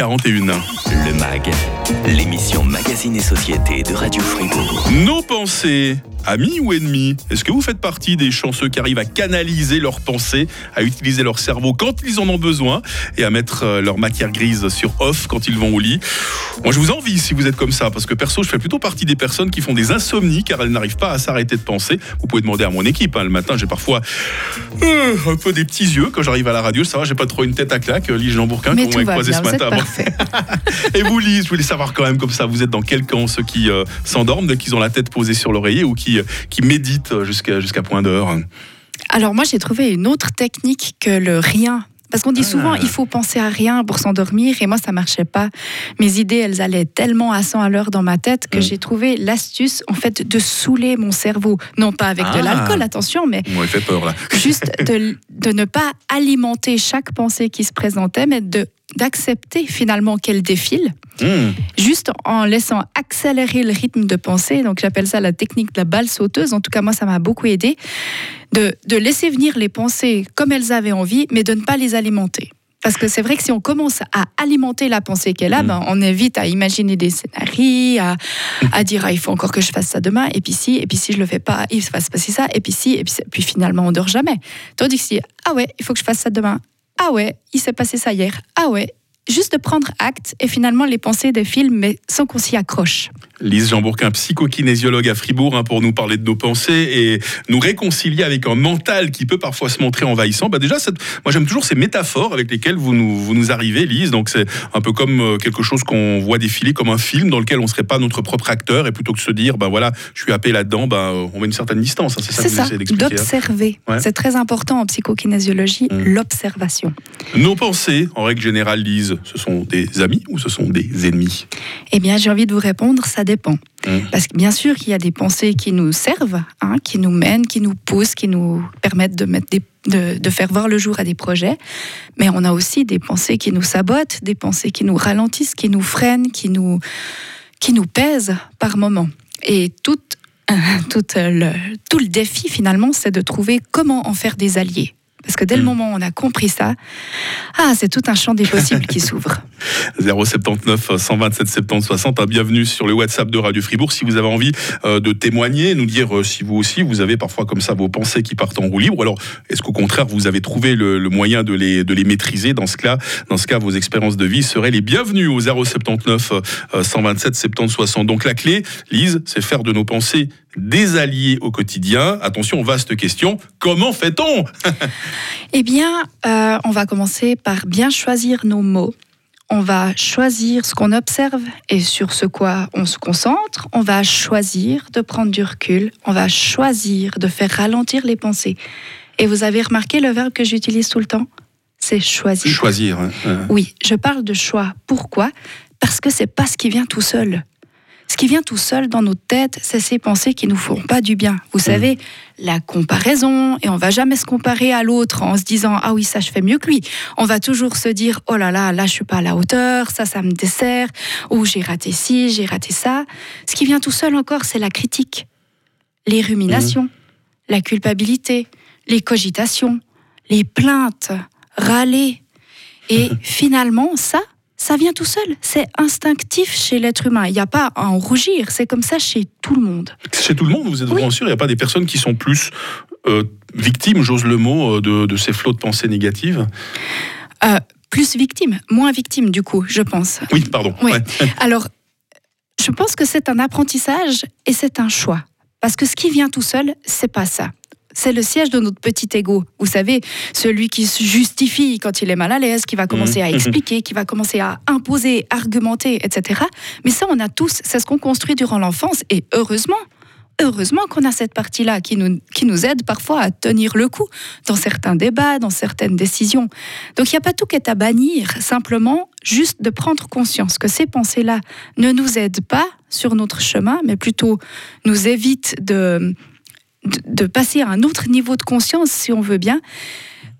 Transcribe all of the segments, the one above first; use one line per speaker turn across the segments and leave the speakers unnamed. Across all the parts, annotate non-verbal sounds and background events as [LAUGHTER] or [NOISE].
41.
Le MAG, l'émission Magazine et Société de Radio Fribourg.
Nos pensées, amis ou ennemis Est-ce que vous faites partie des chanceux qui arrivent à canaliser leurs pensées, à utiliser leur cerveau quand ils en ont besoin et à mettre euh, leur matière grise sur off quand ils vont au lit Moi, je vous envie si vous êtes comme ça, parce que perso, je fais plutôt partie des personnes qui font des insomnies car elles n'arrivent pas à s'arrêter de penser. Vous pouvez demander à mon équipe. hein, le matin, j'ai parfois euh, un peu des petits yeux quand j'arrive à la radio. Ça va, j'ai pas trop une tête à claque. Lise Jean Bourquin,
Mais
qu'on m'a croisé ce matin. [LAUGHS] Et vous, Lise, je voulais savoir quand même comme ça, vous êtes dans quel camp Ceux qui euh, s'endorment dès qu'ils ont la tête posée sur l'oreiller ou qui, euh, qui méditent jusqu'à jusqu'à point d'heure
Alors moi, j'ai trouvé une autre technique que le rien. Parce qu'on dit
Ah.
souvent, il faut penser à rien pour s'endormir, et moi, ça marchait pas. Mes idées, elles allaient tellement à 100 à l'heure dans ma tête que
Mm.
j'ai trouvé l'astuce, en fait, de saouler mon cerveau. Non pas avec
Ah.
de l'alcool, attention, mais
Moi, il fait peur là.
juste de, de ne pas alimenter chaque pensée qui se présentait, mais de d'accepter finalement qu'elle défile,
Hum,
juste en laissant accélérer le rythme de pensée. Donc j'appelle ça la technique de la balle sauteuse. En tout cas, moi, ça m'a beaucoup aidé de, de laisser venir les pensées comme elles avaient envie, mais de ne pas les alimenter. Parce que c'est vrai que si on commence à alimenter la pensée qu'elle a,
Mm.
ben, on est vite à imaginer des scénarios, à, à dire ah, il faut encore que je fasse ça demain, et puis si, et puis si je le fais pas, il va se passer ça, et puis si, et puis, puis finalement on dort jamais. Tandis que si ah ouais, il faut que je fasse ça demain, ah ouais, il s'est passé ça hier, ah ouais, juste de prendre acte et finalement les pensées défilent, mais sans qu'on s'y accroche.
Lise Jean Bourquin, psychokinésiologue à Fribourg, hein, pour nous parler de nos pensées et nous réconcilier avec un mental qui peut parfois se montrer envahissant. Bah déjà, cette- moi j'aime toujours ces métaphores avec lesquelles vous nous, vous nous arrivez, Lise. Donc c'est un peu comme euh, quelque chose qu'on voit défiler comme un film dans lequel on ne serait pas notre propre acteur et plutôt que de se dire, ben voilà, je suis happé là-dedans, euh, on met une certaine distance. hein. c'est ça
ça,
hein.
d'observer.
Ouais.
C'est très important en psychokinésiologie,
Mm.
l'observation.
Nos pensées, en règle générale, Lise, ce sont des amis ou ce sont des ennemis?
Eh bien, j'ai envie de vous répondre, ça dépend.
Mm.
Parce que bien sûr qu'il y a des pensées qui nous servent, hein, qui nous mènent, qui nous poussent, qui nous permettent de, mettre des- de, de faire voir le jour à des projets. Mais on a aussi des pensées qui nous sabotent, des pensées qui nous ralentissent, qui nous freinent, qui nous, qui nous pèsent par moments. Et tout, [LAUGHS] tout, le, tout le défi, finalement, c'est de trouver comment en faire des alliés. Parce que dès le
Mm.
moment où on a compris ça, ah, c'est tout un champ des possibles qui s'ouvre. [LAUGHS]
079 127 70 60. hein, Bienvenue sur le WhatsApp de Radio Fribourg. Si vous avez envie euh, de témoigner, nous dire euh, si vous aussi vous avez parfois comme ça vos pensées qui partent en roue libre. Alors est-ce qu'au contraire vous avez trouvé le, moyen de les, maîtriser? Dans ce cas, dans ce cas, vos expériences de vie seraient les bienvenues au 079 euh, 127 70 60. Donc la clé, Lise, c'est faire de nos pensées des alliés au quotidien. Attention, vaste question. Comment fait-on? [LAUGHS]
Eh bien, euh, on va commencer par bien choisir nos mots. On va choisir ce qu'on observe et sur ce quoi on se concentre. On va choisir de prendre du recul. On va choisir de faire ralentir les pensées. Et vous avez remarqué le verbe que j'utilise tout le temps? C'est choisir.
Choisir. euh.
Oui, je parle de choix. Pourquoi? Parce que c'est pas ce qui vient tout seul. Ce qui vient tout seul dans notre tête, c'est ces pensées qui nous font pas du bien. Vous savez, la comparaison, et on va jamais se comparer à l'autre en se disant ah oui ça je fais mieux que lui. On va toujours se dire oh là là là je suis pas à la hauteur, ça ça me dessert, ou j'ai raté ci, j'ai raté ça. Ce qui vient tout seul encore, c'est la critique, les ruminations, la culpabilité, les cogitations, les plaintes, râler. Et [LAUGHS] finalement, ça, ça vient tout seul. C'est instinctif chez l'être humain. Il n'y a pas à en rougir. C'est comme ça chez tout le monde.
Chez tout le monde, vous êtes
Oui.
vraiment sûr, il n'y a pas des personnes qui sont plus euh, victimes, j'ose le mot, euh, de, de ces flots de pensées négatives
Euh, plus victime, moins victime du coup, je pense.
Oui, pardon.
Oui.
Ouais. [LAUGHS]
Alors, je pense que c'est un apprentissage et c'est un choix. Parce que ce qui vient tout seul, c'est pas ça. C'est le siège de notre petit ego. Vous savez, celui qui se justifie quand il est mal à l'aise, qui va commencer à
Mhm. [LAUGHS]
expliquer, qui va commencer à imposer, argumenter, etc. Mais ça, on a tous, c'est ce qu'on construit durant l'enfance. Et heureusement, heureusement qu'on a cette partie-là qui nous, qui nous aide parfois à tenir le coup dans certains débats, dans certaines décisions. Donc il n'y a pas tout qui est à bannir, simplement juste de prendre conscience que ces pensées-là ne nous aident pas sur notre chemin, mais plutôt nous évitent de, de, passer à un autre niveau de conscience, si on veut bien.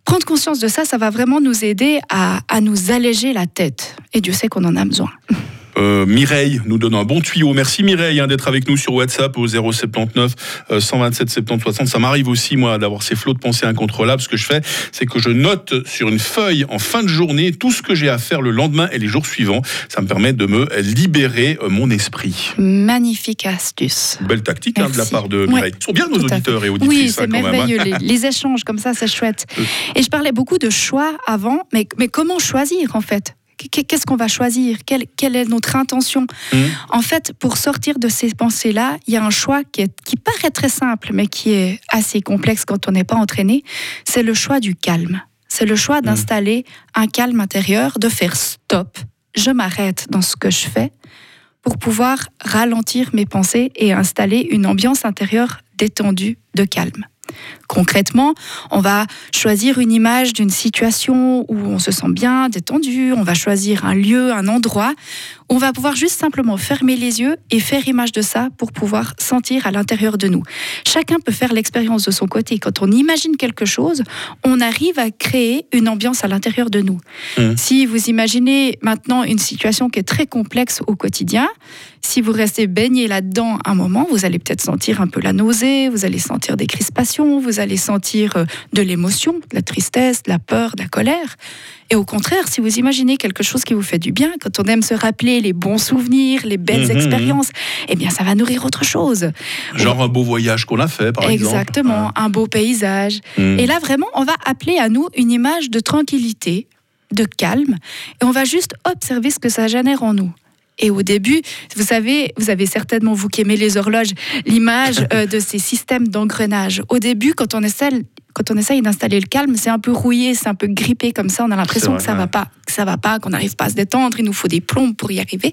Prendre conscience de ça, ça va vraiment nous aider à nous alléger la tête. Et Dieu sait qu'on en a besoin. [LAUGHS]
Euh, Mireille nous donne un bon tuyau. Merci Mireille hein, d'être avec nous sur WhatsApp au 079 127 70 60. Ça m'arrive aussi moi d'avoir ces flots de pensées incontrôlables. Ce que je fais, c'est que je note sur une feuille en fin de journée tout ce que j'ai à faire le lendemain et les jours suivants. Ça me permet de me libérer euh, mon esprit.
Magnifique astuce.
Belle tactique hein, de la part de Mireille. Ils sont bien nos auditeurs et auditrices.
Oui, c'est hein, merveilleux. les, échanges comme ça, c'est chouette. Euh. Et je parlais beaucoup de choix avant, mais, mais comment choisir en fait? Qu'est-ce qu'on va choisir? Quelle, quelle, est notre intention? Mmh. En fait, pour sortir de ces pensées-là, il y a un choix qui, est, qui paraît très simple, mais qui est assez complexe quand on n'est pas entraîné. C'est le choix du calme. C'est le choix mmh. d'installer un calme intérieur, de faire stop. Je m'arrête dans ce que je fais pour pouvoir ralentir mes pensées et installer une ambiance intérieure détendue de calme. Concrètement, on va choisir une image d'une situation où on se sent bien, détendu, on va choisir un lieu, un endroit, on va pouvoir juste simplement fermer les yeux et faire image de ça pour pouvoir sentir à l'intérieur de nous. Chacun peut faire l'expérience de son côté. Quand on imagine quelque chose, on arrive à créer une ambiance à l'intérieur de nous. Mmh. Si vous imaginez maintenant une situation qui est très complexe au quotidien, si vous restez baigné là-dedans un moment, vous allez peut-être sentir un peu la nausée, vous allez sentir des crispations, vous allez sentir euh, de l'émotion, de la tristesse, de la peur, de la colère. Et au contraire, si vous imaginez quelque chose qui vous fait du bien, quand on aime se rappeler les bons souvenirs, les belles mhm, expériences, eh bien, ça va nourrir autre chose.
Genre un beau voyage qu'on a fait, par
exemple. Exactement, un beau paysage. Mhm. Et là, vraiment, on va appeler à nous une image de tranquillité, de calme, et on va juste observer ce que ça génère en nous. Et au début, vous savez, vous avez certainement, vous qui aimez les horloges, l'image euh, de ces systèmes d'engrenage. Au début, quand on essaie, quand on essaye d'installer le calme, c'est un peu rouillé, c'est un peu grippé comme ça. On a l'impression que ça va pas, que ça va pas, qu'on n'arrive pas à se détendre. Il nous faut des plombes pour y arriver.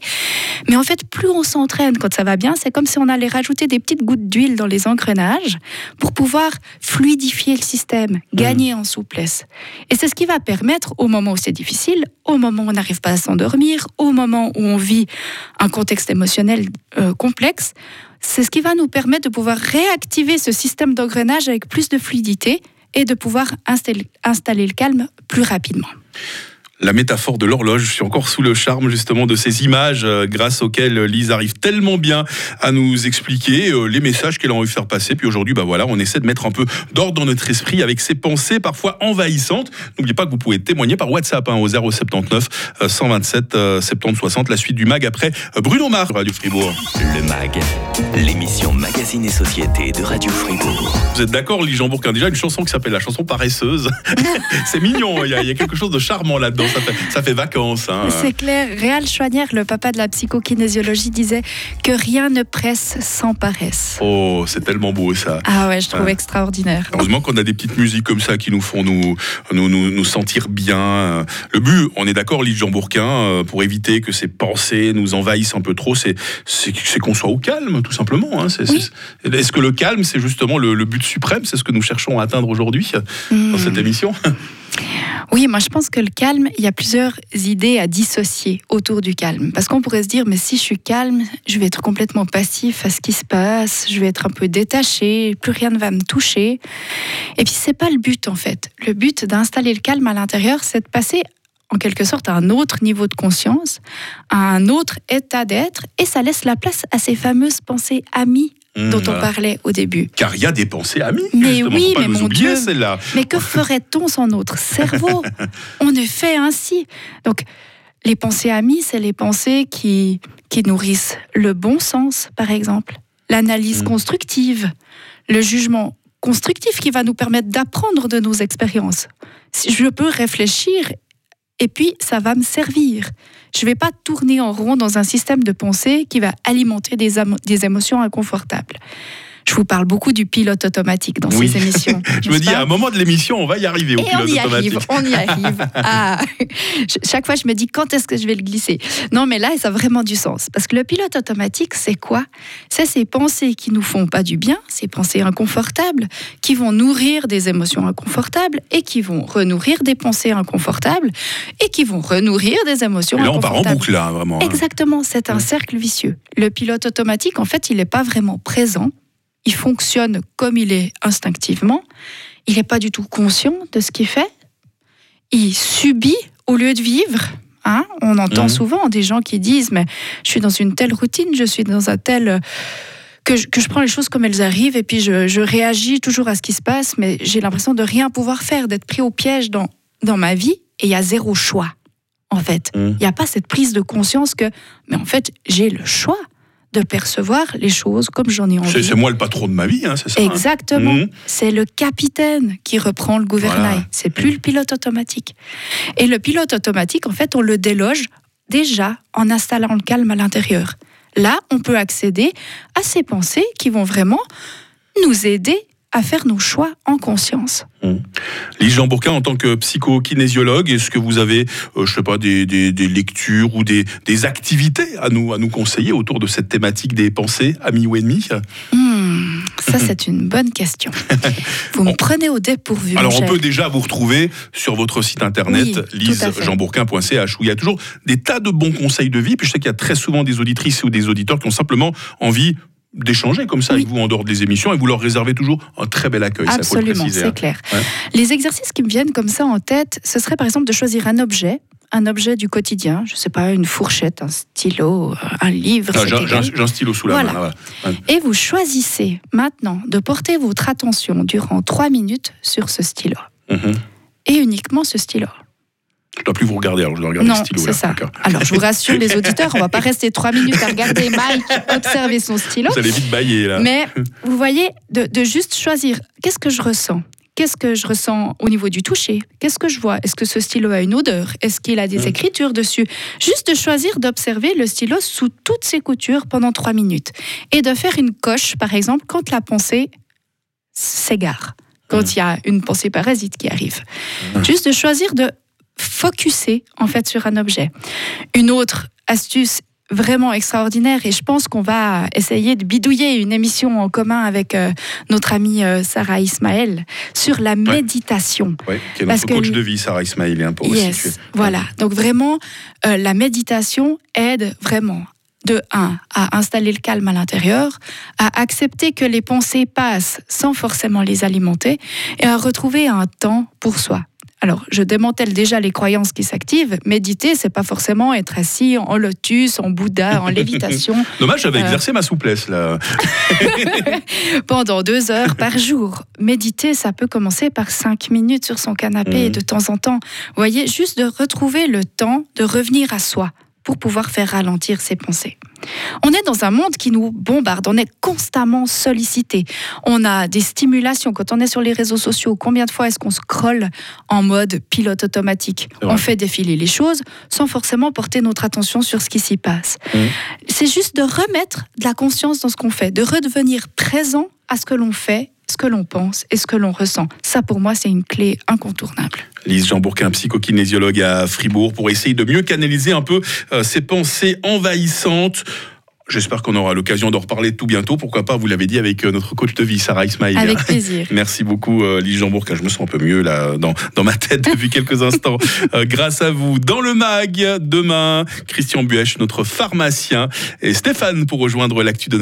Mais en fait, plus on s'entraîne quand ça va bien, c'est comme si on allait rajouter des petites gouttes d'huile dans les engrenages pour pouvoir fluidifier le système, gagner en souplesse. Et c'est ce qui va permettre, au moment où c'est difficile, au moment où on n'arrive pas à s'endormir, au moment où on vit un contexte émotionnel euh, complexe, c'est ce qui va nous permettre de pouvoir réactiver ce système d'engrenage avec plus de fluidité et de pouvoir installer, installer le calme plus rapidement
la métaphore de l'horloge. Je suis encore sous le charme justement de ces images euh, grâce auxquelles Lise arrive tellement bien à nous expliquer euh, les messages qu'elle a envie de faire passer. Puis aujourd'hui, bah voilà, on essaie de mettre un peu d'ordre dans notre esprit avec ces pensées parfois envahissantes. N'oubliez pas que vous pouvez témoigner par WhatsApp hein, au 079 127 70 60. La suite du mag après euh, Bruno Mars, Radio Fribourg.
Le mag, l'émission Magazine et Société de Radio Fribourg.
Vous êtes d'accord, Lise Jean a déjà une chanson qui s'appelle la chanson paresseuse. [LAUGHS] C'est mignon, il y, a quelque chose de charmant là-dedans [LAUGHS] ça fait, vacances. Hein.
C'est clair. Réal Chouanière, le papa de la psychokinésiologie, disait que rien ne presse sans paresse.
Oh, c'est tellement beau ça.
Ah ouais, je trouve extraordinaire.
Heureusement qu'on a des petites musiques comme ça qui nous font nous, nous, nous, sentir bien. Le but, on est d'accord, Lise Jean Bourquin, euh, pour éviter que ces pensées nous envahissent un peu trop, c'est qu'on soit au calme, tout simplement. Hein. Est-ce que le calme, c'est justement le, but suprême? C'est ce que nous cherchons à atteindre aujourd'hui dans cette hmm. émission? [LAUGHS]
oui, moi je pense que le calme, il y a plusieurs idées à dissocier autour du calme. Parce qu'on pourrait se dire, mais si je suis calme, je vais être complètement passif à ce qui se passe, je vais être un peu détaché, plus rien ne va me toucher. Et puis c'est pas le but en fait. Le but d'installer le calme à l'intérieur, c'est de passer en quelque sorte à un autre niveau de conscience, à un autre état d'être, et ça laisse la place à ces fameuses pensées amies dont on parlait au début.
Car il y a des pensées amies.
Mais oui, mais mon Dieu. Mais que ferait-on sans notre cerveau [LAUGHS] On est fait ainsi. Donc, les pensées amies, c'est les pensées qui, qui nourrissent le bon sens, par exemple, l'analyse mmh. constructive, le jugement constructif qui va nous permettre d'apprendre de nos expériences. Si je peux réfléchir et puis ça va me servir. Je ne vais pas tourner en rond dans un système de pensée qui va alimenter des, émotions inconfortables. Je vous parle beaucoup du pilote automatique dans ces émissions. [LAUGHS]
je me dis, à un moment de l'émission, on va y arriver au pilote
on y
automatique.
Arrive, on y arrive. Ah. [LAUGHS] Chaque fois, je me dis, quand est-ce que je vais le glisser? Non, mais là, ça a vraiment du sens. Parce que le pilote automatique, c'est quoi? C'est ces pensées qui nous font pas du bien, ces pensées inconfortables, qui vont nourrir des émotions inconfortables et qui vont renourrir des pensées inconfortables et qui vont renourrir des émotions et là, on part
en boucle, là, vraiment.
Hein. Exactement, c'est un cercle vicieux. Le pilote automatique, en fait, il n'est pas vraiment présent il fonctionne comme il est instinctivement, il n'est pas du tout conscient de ce qu'il fait, il subit au lieu de vivre. Hein On entend
Mhm.
souvent des gens qui disent mais je suis dans une telle routine, je suis dans un tel euh, que je, que je prends les choses comme elles arrivent et puis je, je réagis toujours à ce qui se passe, mais j'ai l'impression de rien pouvoir faire, d'être pris au piège dans, dans ma vie et il y a zéro choix en fait.
Mhm.
Il n'y a pas cette prise de conscience que mais en fait j'ai le choix de percevoir les choses comme j'en ai envie.
c'est moi le patron de ma vie, hein, c'est ça. hein.
Exactement.
Mhm.
C'est le capitaine qui reprend le gouvernail.
Voilà.
C'est plus le pilote automatique. Et le pilote automatique, en fait, on le déloge déjà en installant le calme à l'intérieur. Là, on peut accéder à ces pensées qui vont vraiment nous aider à faire nos choix en conscience.
Lise Jean Bourquin, en tant que psychokinésiologue, est-ce que vous avez, euh, je sais pas, des, des- des lectures ou des, des activités à nous, à nous conseiller autour de cette thématique des pensées, amis ou ennemis?
Hmm, ça, c'est une bonne question. [LAUGHS] Vous me prenez au dépourvu.
Alors, on peut déjà vous retrouver sur votre site internet,
Oui,
lisejeanbourquin.ch, où il y a toujours des tas de bons conseils de vie. Puis je sais qu'il y a très souvent des auditrices ou des auditeurs qui ont simplement envie d'échanger comme ça
Oui.
avec vous en dehors des émissions et vous leur réservez toujours un très bel accueil.
Absolument,
préciser, hein.
c'est clair.
Ouais.
Les exercices qui me viennent comme ça en tête, ce serait par exemple de choisir un objet, un objet du quotidien, je sais pas, une fourchette, un stylo, euh, un livre,
Ah,
c'est
J'ai un stylo sous la
Voilà.
main. là,
et vous choisissez maintenant de porter votre attention durant trois minutes sur ce stylo,
Mhm.
et uniquement ce stylo.
Je dois plus vous regarder, alors je dois regarder
non,
le stylo.
c'est ça. Alors je vous rassure les [LAUGHS] auditeurs, on va pas rester trois minutes à regarder Mike observer son stylo.
Vous allez vite bailler là.
Mais vous voyez, de, de juste choisir qu'est-ce que je ressens? Qu'est-ce que je ressens au niveau du toucher? Qu'est-ce que je vois? Est-ce que ce stylo a une odeur? Est-ce qu'il a des
Mm.
écritures dessus? Juste de choisir d'observer le stylo sous toutes ses coutures pendant trois minutes. Et de faire une coche, par exemple, quand la pensée s'égare. Quand
Mm.
il y a une pensée parasite qui arrive.
Mm.
Juste de choisir de focuser en fait sur un objet. Une autre astuce vraiment extraordinaire et je pense qu'on va essayer de bidouiller une émission en commun avec euh, notre amie euh, Sarah Ismaël sur la méditation.
Ouais, qui est
Parce
notre
que-
coach de vie, Sarah Ismail, hein, pour vous
Yes,
situer.
voilà. Donc vraiment, euh, la méditation aide vraiment de 1 à installer le calme à l'intérieur, à accepter que les pensées passent sans forcément les alimenter et à retrouver un temps pour soi. Alors, je démantèle déjà les croyances qui s'activent. Méditer, c'est pas forcément être assis en lotus, en Bouddha, en lévitation [LAUGHS]
Dommage, j'avais
Euh.
exercé ma souplesse là. [LAUGHS]
pendant deux heures par jour. Méditer, ça peut commencer par cinq minutes sur son canapé
Mhm.
de temps en temps. Vous voyez, juste de retrouver le temps de revenir à soi pour pouvoir faire ralentir ses pensées. On est dans un monde qui nous bombarde, on est constamment sollicité. On a des stimulations quand on est sur les réseaux sociaux. Combien de fois est-ce qu'on scrolle en mode pilote automatique? On fait défiler les choses sans forcément porter notre attention sur ce qui s'y passe.
Mhm.
C'est juste de remettre de la conscience dans ce qu'on fait, de redevenir présent à ce que l'on fait, ce que l'on pense et ce que l'on ressent. Ça, pour moi, c'est une clé incontournable.
Lise Jean Bourquin, psychokinésiologue à Fribourg, pour essayer de mieux canaliser un peu euh, ces pensées envahissantes. J'espère qu'on aura l'occasion d'en reparler tout bientôt. Pourquoi pas, vous l'avez dit, avec euh, notre coach de vie, Sarah Ismail.
Avec plaisir. [LAUGHS]
Merci beaucoup, euh, Lise Jean Bourquin. Je me sens un peu mieux là dans, dans ma tête [LAUGHS] depuis quelques instants. Euh, grâce à vous. Dans le mag, demain, Christian Buech, notre pharmacien, et Stéphane pour rejoindre l'actu de